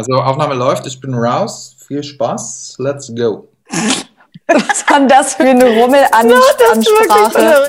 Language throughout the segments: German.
Also Aufnahme läuft, ich bin raus. Viel Spaß, let's go. Was war das für eine Rummelansprache?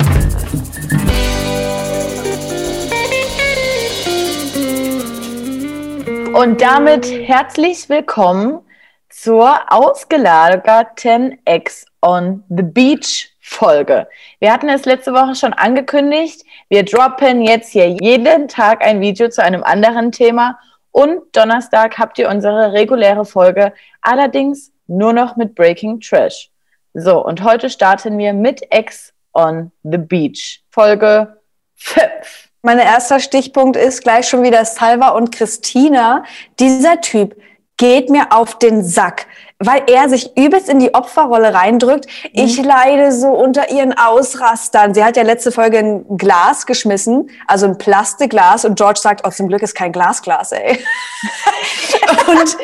Und damit herzlich willkommen zur ausgelagerten Ex on the Beach Folge. Wir hatten es letzte Woche schon angekündigt. Wir droppen jetzt hier jeden Tag ein Video zu einem anderen Thema und Donnerstag habt ihr unsere reguläre Folge, allerdings nur noch mit Breaking Trash. So, und heute starten wir mit Ex on the Beach. Folge 5. Mein erster Stichpunkt ist gleich schon wieder Salva und Christina. Dieser Typ geht mir auf den Sack weil er sich übelst in die Opferrolle reindrückt. Mhm. Ich leide so unter ihren Ausrastern. Sie hat ja letzte Folge ein Glas geschmissen, also ein Plastikglas und George sagt, oh, zum Glück ist kein Glasglas, ey. und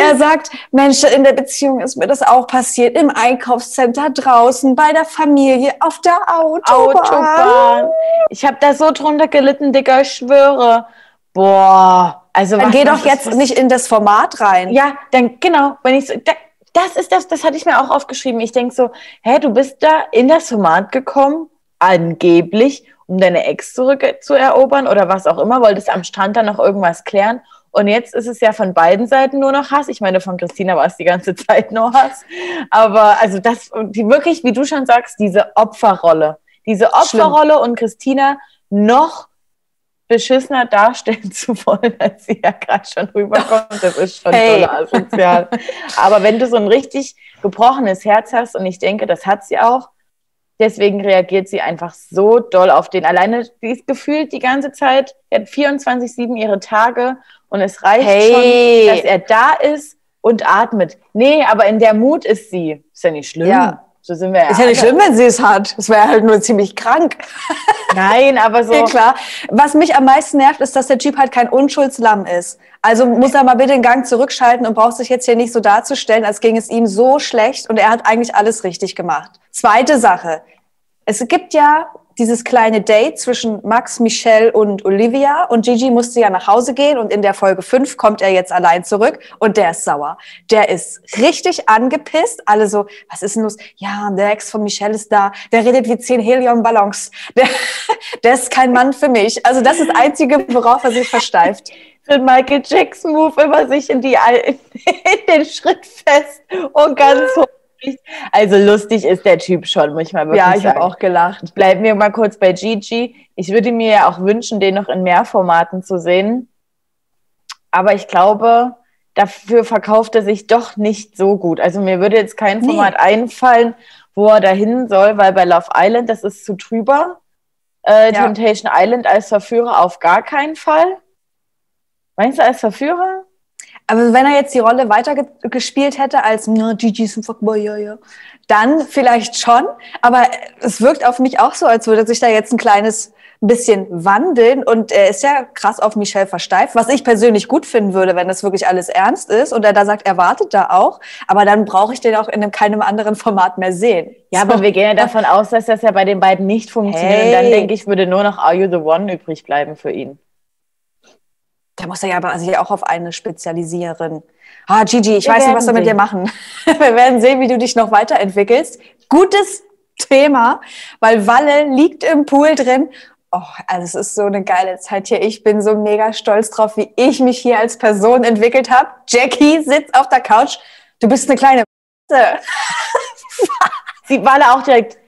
er sagt, Mensch, in der Beziehung ist mir das auch passiert, im Einkaufscenter draußen, bei der Familie, auf der Autobahn. Autobahn. Ich habe da so drunter gelitten, Digga, ich schwöre. Boah, also dann geh doch jetzt nicht in das Format rein. Ja, dann genau, wenn ich so, da, das ist das, das hatte ich mir auch aufgeschrieben. Ich denk so, hä, du bist da in das Format gekommen, angeblich, um deine Ex zurückzuerobern oder was auch immer, wolltest am Strand dann noch irgendwas klären. Und jetzt ist es ja von beiden Seiten nur noch Hass. Ich meine, von Christina war es die ganze Zeit nur Hass. Aber also das, die wirklich, wie du schon sagst, diese Opferrolle. Diese Opferrolle Schlimm. und Christina noch beschissener darstellen zu wollen, als sie ja gerade schon rüberkommt. Das ist schon hey. asozial. Aber wenn du so ein richtig gebrochenes Herz hast, und ich denke, das hat sie auch, deswegen reagiert sie einfach so doll auf den. Alleine, die ist gefühlt die ganze Zeit, er hat 24-7 ihre Tage und es reicht hey. schon, dass er da ist und atmet. Nee, aber in der Mut ist sie. Ist ja nicht schlimm. Ja. So sind wir ja. Ist ja nicht schlimm, wenn sie es hat. Es wäre halt nur ziemlich krank. Nein, aber so. Ja, klar. Was mich am meisten nervt, ist, dass der Typ halt kein Unschuldslamm ist. Also muss er mal bitte den Gang zurückschalten und braucht sich jetzt hier nicht so darzustellen, als ging es ihm so schlecht und er hat eigentlich alles richtig gemacht. Zweite Sache. Es gibt ja dieses kleine Date zwischen Max, Michelle und Olivia und Gigi musste ja nach Hause gehen und in der Folge 5 kommt er jetzt allein zurück und der ist sauer. Der ist richtig angepisst. Alle so, was ist denn los? Ja, der Ex von Michelle ist da. Der redet wie zehn Helium-Ballons. Der, der ist kein Mann für mich. Also das ist das Einzige, worauf er sich versteift. Den Michael Jackson Move immer sich in, die, in den Schritt fest und ganz hoch also lustig ist der Typ schon, muss ich mal wirklich sagen. Ja, ich habe auch gelacht. Bleiben wir mal kurz bei Gigi. Ich würde mir ja auch wünschen, den noch in mehr Formaten zu sehen. Aber ich glaube, dafür verkauft er sich doch nicht so gut. Also mir würde jetzt kein Format nee. einfallen, wo er dahin soll, weil bei Love Island, das ist zu trüber. Äh, ja. Temptation Island als Verführer auf gar keinen Fall. Meinst du als Verführer? Aber wenn er jetzt die Rolle weitergespielt hätte als na, Gigi ist ein Fuckboy, ja, ja, dann vielleicht schon. Aber es wirkt auf mich auch so, als würde sich da jetzt ein kleines bisschen wandeln. Und er ist ja krass auf Michelle versteift, was ich persönlich gut finden würde, wenn das wirklich alles ernst ist. Und er da sagt, er wartet da auch. Aber dann brauche ich den auch in einem, keinem anderen Format mehr sehen. Ja, aber wir gehen ja davon aus, dass das ja bei den beiden nicht funktioniert. Hey. Und dann denke ich, würde nur noch Are You the One übrig bleiben für ihn. Da muss er ja aber sich auch auf eine spezialisieren. Ah, Gigi, ich wir weiß nicht, was wir mit dir machen. wir werden sehen, wie du dich noch weiterentwickelst. Gutes Thema, weil Walle liegt im Pool drin. Oh, also es ist so eine geile Zeit hier. Ich bin so mega stolz drauf, wie ich mich hier als Person entwickelt habe. Jackie sitzt auf der Couch. Du bist eine kleine Sie Walle auch direkt.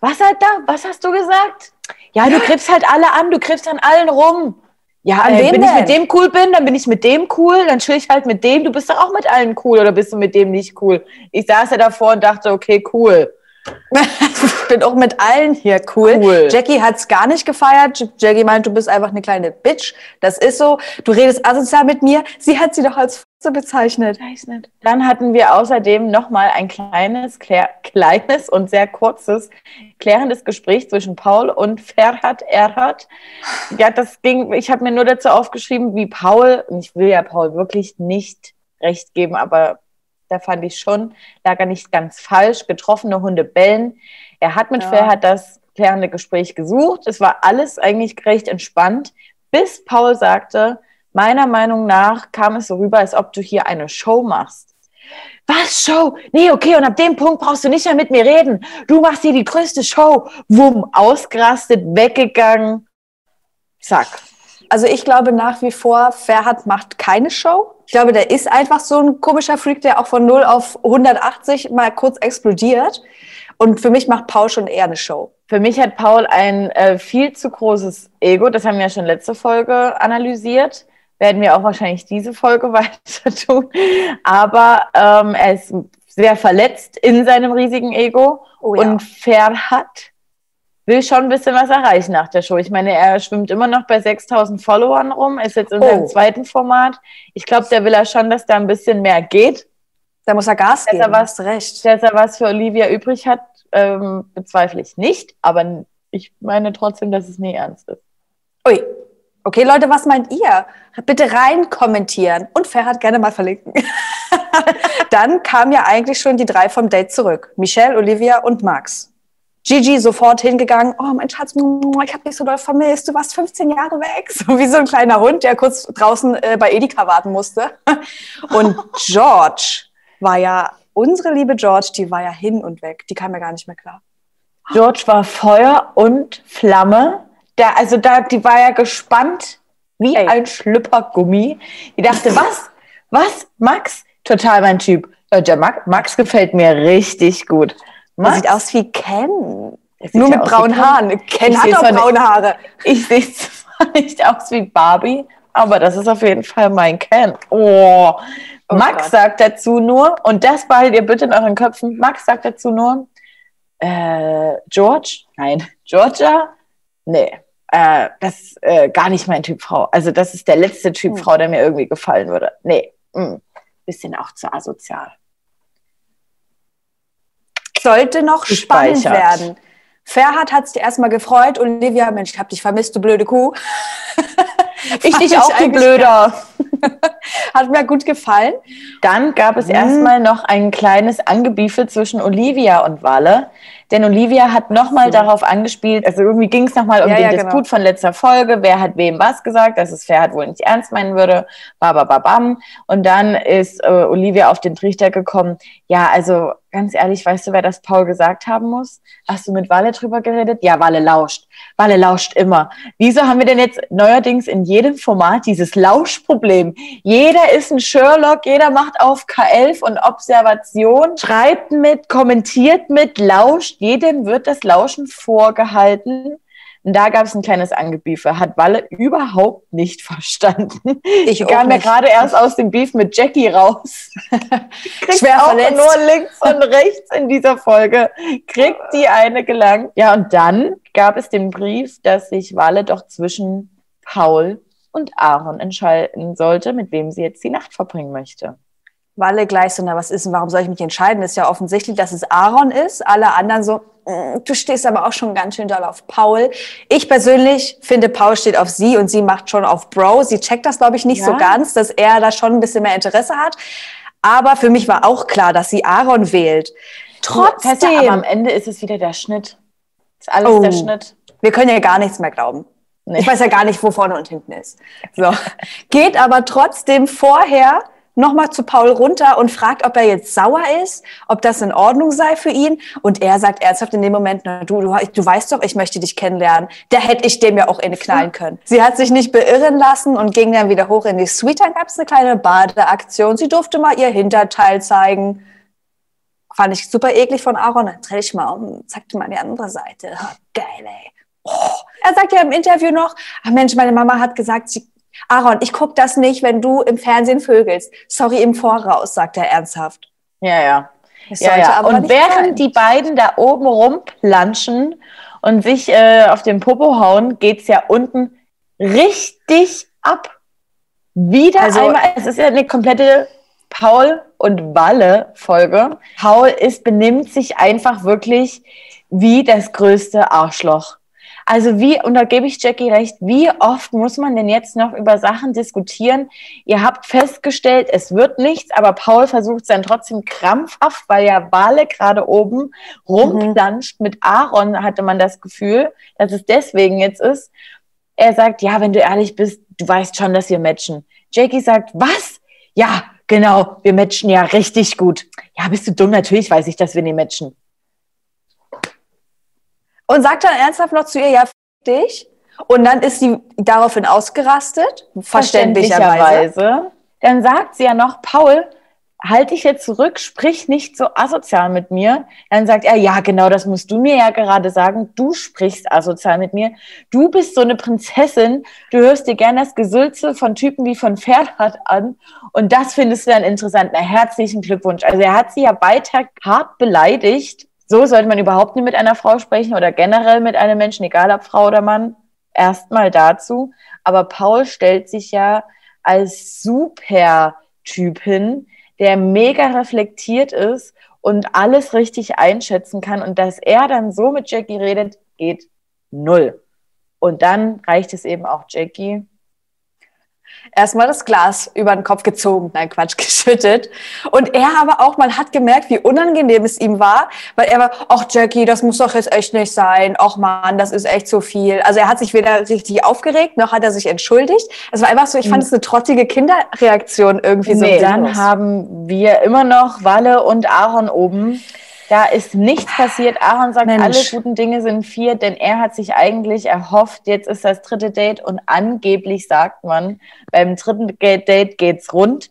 Was halt da? Was hast du gesagt? Ja, du griffst halt alle an, du griffst an allen rum. Ja, an äh, wenn denn? ich mit dem cool bin, dann bin ich mit dem cool, dann chill ich halt mit dem. Du bist doch auch mit allen cool oder bist du mit dem nicht cool? Ich saß ja davor und dachte, okay, cool. Ich bin auch mit allen hier cool. cool. Jackie hat's gar nicht gefeiert. Jackie meint, du bist einfach eine kleine Bitch. Das ist so. Du redest asozial mit mir. Sie hat sie doch als Fotze bezeichnet. Dann hatten wir außerdem nochmal ein kleines, kleines und sehr kurzes klärendes Gespräch zwischen Paul und Ferhat Erhard. Ja, das ging, ich habe mir nur dazu aufgeschrieben, wie Paul, und ich will ja Paul wirklich nicht recht geben, aber da fand ich schon, lag er nicht ganz falsch. Getroffene Hunde bellen. Er hat mit ja. Ferhat das klärende Gespräch gesucht. Es war alles eigentlich recht entspannt, bis Paul sagte, meiner Meinung nach kam es so rüber, als ob du hier eine Show machst. Was Show? Nee, okay, und ab dem Punkt brauchst du nicht mehr mit mir reden. Du machst hier die größte Show. Wumm, ausgerastet, weggegangen. Zack. Also ich glaube nach wie vor, Ferhat macht keine Show. Ich glaube, der ist einfach so ein komischer Freak, der auch von 0 auf 180 mal kurz explodiert. Und für mich macht Paul schon eher eine Show. Für mich hat Paul ein äh, viel zu großes Ego. Das haben wir ja schon letzte Folge analysiert. Werden wir auch wahrscheinlich diese Folge weiter tun. Aber ähm, er ist sehr verletzt in seinem riesigen Ego. Oh ja. Und Ferhat will schon ein bisschen was erreichen nach der Show. Ich meine, er schwimmt immer noch bei 6000 Followern rum, ist jetzt in Oh. seinem zweiten Format. Ich glaube, der will ja schon, dass da ein bisschen mehr geht. Da muss er Gas Dass geben. er was- recht. Dass er was für Olivia übrig hat, ähm, bezweifle ich nicht. Aber ich meine trotzdem, dass es nie ernst ist. Ui. Okay, Leute, was meint ihr? Bitte rein kommentieren und Ferhat gerne mal verlinken. Dann kamen ja eigentlich schon die drei vom Date zurück. Michelle, Olivia und Max. Gigi sofort hingegangen. Oh, mein Schatz, ich habe dich so doll vermisst. Du warst 15 Jahre weg. So wie so ein kleiner Hund, der kurz draußen äh, bei Edeka warten musste. Und George war ja, unsere liebe George, die war ja hin und weg. Die kam ja gar nicht mehr klar. George war Feuer und Flamme. Da, also da, die war ja gespannt wie Ey. ein Schlüppergummi. Die dachte, was? Was? Max? Total mein Typ. Ja, der Max, Max gefällt mir richtig gut. Max sieht aus wie Ken. Nur ja mit wie braunen. Haaren. Ken Ich hat nicht- braune Haare. Ich sehe zwar nicht aus wie Barbie, aber das ist auf jeden Fall mein Ken. Oh. Oh Max Gott. sagt dazu nur, und das behaltet ihr bitte in euren Köpfen, Max sagt dazu nur, äh, George? Nein. Georgia? Nee. Äh, das ist äh, gar nicht mein Typ Frau. Also das ist der letzte Typ Hm. Frau, der mir irgendwie gefallen würde. Nee. Mm. Bisschen auch zu asozial. Sollte noch spannend werden. Ferhat hat sich erstmal gefreut. Olivia, Mensch, ich hab dich vermisst, du blöde Kuh. Ich dich ich auch, du Blöder. Hat mir gut gefallen. Dann gab es Mhm. erstmal noch ein kleines Angebiefe zwischen Olivia und Walle. Denn Olivia hat nochmal So. darauf angespielt, also irgendwie ging es nochmal um Ja, den ja, Disput genau. von letzter Folge, wer hat wem was gesagt, dass es Ferhat wohl nicht ernst meinen würde, babababam. Und dann ist äh, Olivia auf den Trichter gekommen, ja, also ganz ehrlich, weißt du, wer das Paul gesagt haben muss? Hast du mit Walle drüber geredet? Ja, Walle lauscht. Walle lauscht immer. Wieso haben wir denn jetzt neuerdings in jedem Format dieses Lauschproblem? Jeder ist ein Sherlock, jeder macht auf K11 und Observation, schreibt mit, kommentiert mit, lauscht. Jedem wird das Lauschen vorgehalten. Und da gab es ein kleines Angebiefe. Hat Walle überhaupt nicht verstanden. Ich kam ja gerade erst aus dem Beef mit Jackie raus. Kriegt Schwer auch verletzt. nur links und rechts in dieser Folge. Kriegt die eine gelangt. Ja, und dann gab es den Brief, dass sich Walle doch zwischen Paul und Aaron entscheiden sollte, mit wem sie jetzt die Nacht verbringen möchte. Walle gleich so, na, was ist denn, warum soll ich mich entscheiden? Ist ja offensichtlich, dass es Aaron ist. Alle anderen so, "Mm, du stehst aber auch schon ganz schön doll auf Paul. Ich persönlich finde, Paul steht auf sie und sie macht schon auf Bro. Sie checkt das, glaube ich, nicht Ja. so ganz, dass er da schon ein bisschen mehr Interesse hat. Aber für mich war auch klar, dass sie Aaron wählt. Trotzdem, aber am Ende ist es wieder der Schnitt. Ist alles Oh. der Schnitt. wir können ja gar nichts mehr glauben. Nee. Ich weiß ja gar nicht, wo vorne und hinten ist. So. Geht aber trotzdem vorher nochmal zu Paul runter und fragt, ob er jetzt sauer ist, ob das in Ordnung sei für ihn. Und er sagt ernsthaft in dem Moment, na, du, du, du weißt doch, ich möchte dich kennenlernen. Da hätte ich dem ja auch eine knallen können. Sie hat sich nicht beirren lassen und ging dann wieder hoch in die Suite. Dann gab es eine kleine Badeaktion. Sie durfte mal ihr Hinterteil zeigen. Fand ich super eklig von Aaron. Dann dreh ich mal um, zeigte mal die andere Seite. Geil, ey. Oh. Er sagt ja im Interview noch, ach Mensch, meine Mama hat gesagt, sie, Aaron, ich guck das nicht, wenn du im Fernsehen vögelst. Sorry im Voraus, sagt er ernsthaft. Ja, ja. Es Ja, ja. Und während sein. die beiden da oben rumplanschen und sich äh, auf den Popo hauen, geht's ja unten richtig ab. Wieder Also- einmal, es ist ja eine komplette Paul und Walle-Folge. Paul ist, benimmt sich einfach wirklich wie das größte Arschloch. Also wie, und da gebe ich Jackie recht, wie oft muss man denn jetzt noch über Sachen diskutieren? Ihr habt festgestellt, es wird nichts, aber Paul versucht es dann trotzdem krampfhaft, weil ja Wale gerade oben rumplanscht mit Aaron, hatte man das Gefühl, dass es deswegen jetzt ist. Er sagt, ja, wenn du ehrlich bist, du weißt schon, dass wir matchen. Jackie sagt, was? Ja, genau, wir matchen ja richtig gut. Ja, bist du dumm? Natürlich weiß ich, dass wir nicht matchen. Und sagt dann ernsthaft noch zu ihr, ja, f dich. Und dann ist sie daraufhin ausgerastet, verständlicherweise. Dann sagt sie ja noch, Paul, halt dich jetzt zurück, sprich nicht so asozial mit mir. Dann sagt er, ja, genau, das musst du mir ja gerade sagen. Du sprichst asozial mit mir. Du bist so eine Prinzessin. Du hörst dir gerne das Gesülze von Typen wie von Ferhat an. Und das findest du dann interessant. Na, herzlichen Glückwunsch. Also er hat sie ja weiter hart beleidigt. So sollte man überhaupt nicht mit einer Frau sprechen oder generell mit einem Menschen, egal ob Frau oder Mann. Erstmal dazu. Aber Paul stellt sich ja als super Typ hin, der mega reflektiert ist und alles richtig einschätzen kann. Und dass er dann so mit Jackie redet, geht null. Und dann reicht es eben auch Jackie, erstmal das Glas über den Kopf gezogen, nein Quatsch, geschüttet. Und er aber auch, man hat gemerkt, wie unangenehm es ihm war, weil er war, ach Jackie, das muss doch jetzt echt nicht sein, ach Mann, das ist echt zu viel. Also er hat sich weder richtig aufgeregt, noch hat er sich entschuldigt. Es war einfach so, ich fand es eine trottige Kinderreaktion irgendwie nee, so. Dann haben wir immer noch Walle und Aaron oben da ist nichts passiert. Aaron sagt, Mensch. alle guten Dinge sind vier, denn er hat sich eigentlich erhofft, jetzt ist das dritte Date und angeblich sagt man, beim dritten Date geht's rund.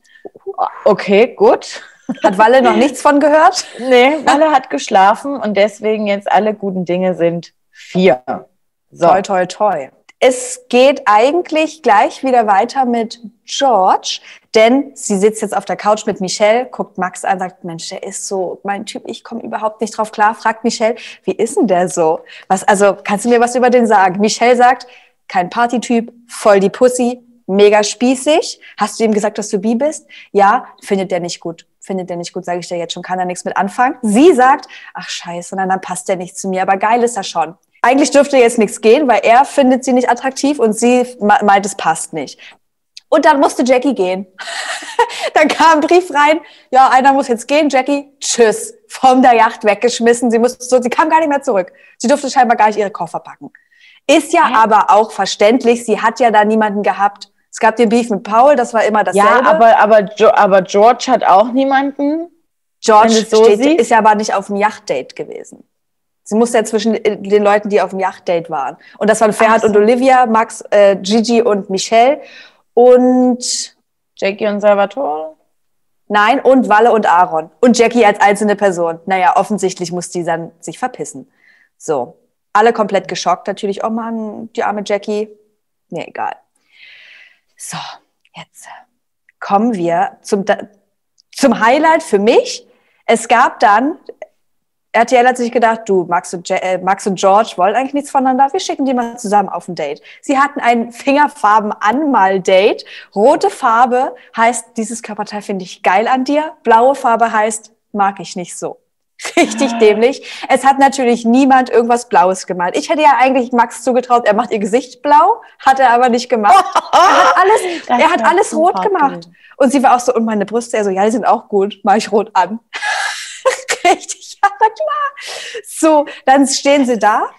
Okay, gut. Hat Walle noch nichts von gehört? Nee, Walle hat geschlafen und deswegen jetzt alle guten Dinge sind vier. So. Toi, toi, toi. Es geht eigentlich gleich wieder weiter mit George, denn sie sitzt jetzt auf der Couch mit Michelle, guckt Max an, sagt, Mensch, der ist so mein Typ, ich komme überhaupt nicht drauf klar. Fragt Michelle, wie ist denn der so? Was, also, kannst du mir was über den sagen? Michelle sagt, kein Partytyp, voll die Pussy, mega spießig. Hast du ihm gesagt, dass du bi bist? Ja, findet der nicht gut. Findet der nicht gut, sage ich dir jetzt schon, kann er nichts mit anfangen. Sie sagt, ach scheiße, dann, dann passt der nicht zu mir, aber geil ist er schon eigentlich dürfte jetzt nichts gehen, weil er findet sie nicht attraktiv und sie meint, es passt nicht. Und dann musste Jackie gehen. dann kam ein Brief rein, ja, einer muss jetzt gehen, Jackie, tschüss, von der Yacht weggeschmissen. Sie musste so, sie kam gar nicht mehr zurück. Sie durfte scheinbar gar nicht ihre Koffer packen. Ist ja Hä? aber auch verständlich, sie hat ja da niemanden gehabt. Es gab den Beef mit Paul, das war immer dasselbe. Ja, aber, aber, aber George hat auch niemanden. George so steht, ist ja aber nicht auf dem Yachtdate gewesen. Sie musste ja zwischen den Leuten, die auf dem Yachtdate waren. Und das waren Ferhat so. und Olivia, Max, äh, Gigi und Michelle und Jackie und Salvatore? Nein, und Walle und Aaron. Und Jackie als einzelne Person. Naja, offensichtlich muss die dann sich verpissen. So. Alle komplett geschockt natürlich. Oh Mann, die arme Jackie. Nee, egal. So, jetzt kommen wir zum, zum Highlight für mich. Es gab dann RTL hat sich gedacht, du, Max und, äh, Max und George wollen eigentlich nichts voneinander, wir schicken die mal zusammen auf ein Date. Sie hatten ein Fingerfarben-Anmal-Date. Rote Farbe heißt, dieses Körperteil finde ich geil an dir. Blaue Farbe heißt, mag ich nicht so. Richtig ah. dämlich. Es hat natürlich niemand irgendwas Blaues gemalt. Ich hätte ja eigentlich Max zugetraut, er macht ihr Gesicht blau, hat er aber nicht gemacht. er hat alles, er hat alles rot gemacht. Und sie war auch so, und meine Brüste, er so, ja, die sind auch gut, mach ich rot an. Richtig, ja, na klar. So, dann stehen sie da.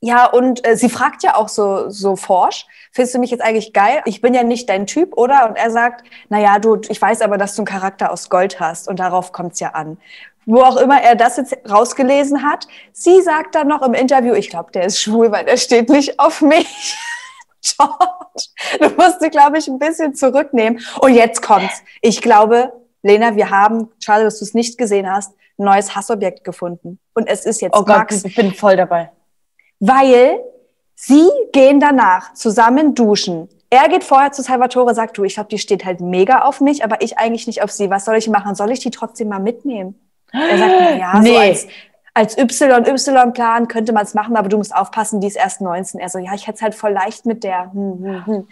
Ja, und äh, sie fragt ja auch so, so forsch, findest du mich jetzt eigentlich geil? Ich bin ja nicht dein Typ, oder? Und er sagt, na ja, du, ich weiß aber, dass du einen Charakter aus Gold hast und darauf kommt's ja an. Wo auch immer er das jetzt rausgelesen hat. Sie sagt dann noch im Interview, ich glaube, der ist schwul, weil der steht nicht auf mich. George, du musst dich, glaube ich, ein bisschen zurücknehmen. Und jetzt kommt's. Ich glaube, Lena, wir haben, schade, dass du es nicht gesehen hast, ein neues Hassobjekt gefunden. Und es ist jetzt oh Gott, Max. Ich bin voll dabei. Weil sie gehen danach zusammen duschen. Er geht vorher zu Salvatore, sagt du, ich glaube, die steht halt mega auf mich, aber ich eigentlich nicht auf sie. Was soll ich machen? Soll ich die trotzdem mal mitnehmen? Er sagt, na ja, nee. so als, als YY-Plan könnte man es machen, aber du musst aufpassen, die ist erst 19. Er so, ja, ich hätte es halt voll leicht mit der. Hm, hm, hm.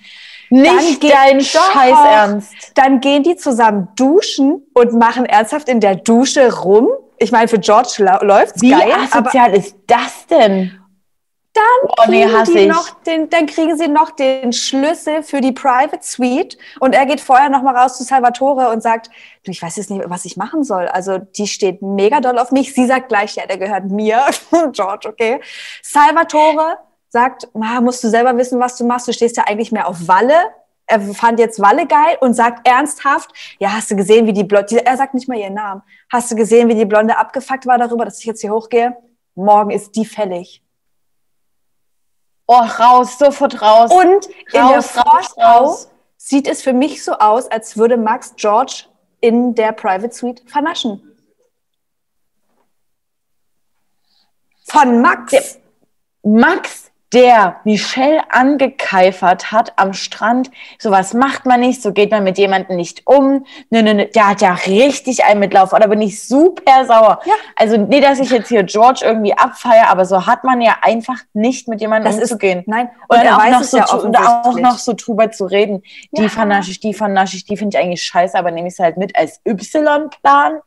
Nicht dann dein Scheiß Ernst. Dann gehen die zusammen duschen und machen ernsthaft in der Dusche rum. Ich meine, für George läuft's Wie geil. Wie asozial ist das denn? Dann, oh, nee, kriegen noch den, dann kriegen sie noch den Schlüssel für die Private Suite und er geht vorher noch mal raus zu Salvatore und sagt, du, ich weiß jetzt nicht, was ich machen soll. Also die steht mega doll auf mich. Sie sagt gleich, ja, der gehört mir. George, okay. Salvatore sagt, "Ma, musst du selber wissen, was du machst. Du stehst ja eigentlich mehr auf Walle. Er fand jetzt Walle geil und sagt ernsthaft, ja, hast du gesehen, wie die Blonde, er sagt nicht mal ihren Namen, hast du gesehen, wie die Blonde abgefuckt war darüber, dass ich jetzt hier hochgehe? Morgen ist die fällig. Oh, raus, sofort raus. Und in der Raus, Vorschau raus. sieht es für mich so aus, als würde Max George in der Private Suite vernaschen. Von Max. Der- Max, der Michelle angekeifert hat am Strand, sowas macht man nicht, so geht man mit jemandem nicht um. Nö, nö, nö, der hat ja richtig einen Mitlauf. Da bin ich super sauer. Ja. Also, nee, dass ich jetzt hier George irgendwie abfeiere, aber so hat man ja einfach nicht mit jemandem Das ist, umzugehen. nein, Und, und auch noch so ja zu, und auch noch so drüber zu reden. Die Ja. vernasche ich, die vernasche ich, die finde ich eigentlich scheiße, aber nehme ich es halt mit als Y-Plan.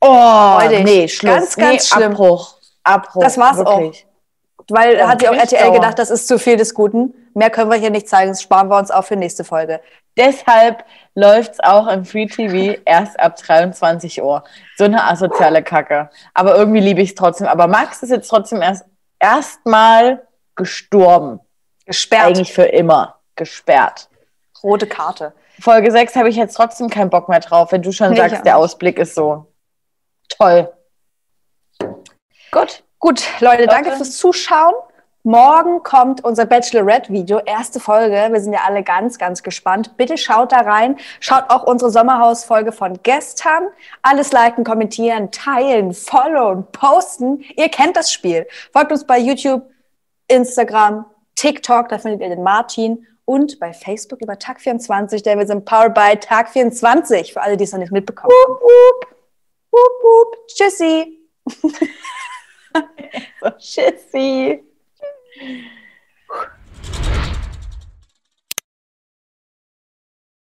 Oh, Freudig. nee, Schluss. Ganz, ganz nee, schlimm. Abbruch. Abbruch. Das war's wirklich. Weil Ja, hat sich auch RTL sauer. gedacht, das ist zu viel des Guten. Mehr können wir hier nicht zeigen, das sparen wir uns auch für nächste Folge. Deshalb läuft's auch im Free TV erst ab 23 Uhr. So eine asoziale Kacke. Aber irgendwie liebe ich es trotzdem. Aber Max ist jetzt trotzdem erst erstmal gestorben. Gesperrt. Eigentlich für immer. Gesperrt. Rote Karte. Folge 6 habe ich jetzt trotzdem keinen Bock mehr drauf, wenn du schon Nee, sagst, der. Ausblick ist so toll. Gut. Gut, Leute, danke Okay. fürs Zuschauen. Morgen kommt unser Bachelorette-Video, erste Folge. Wir sind ja alle ganz, ganz gespannt. Bitte schaut da rein. Schaut auch unsere Sommerhaus-Folge von gestern. Alles liken, kommentieren, teilen, followen, posten. Ihr kennt das Spiel. Folgt uns bei YouTube, Instagram, TikTok, da findet ihr den Martin. Und bei Facebook über Tag24, denn wir sind powered by Tag24, für alle, die es noch nicht mitbekommen haben. Wup, wup, wup. Tschüssi. So, tschüssi.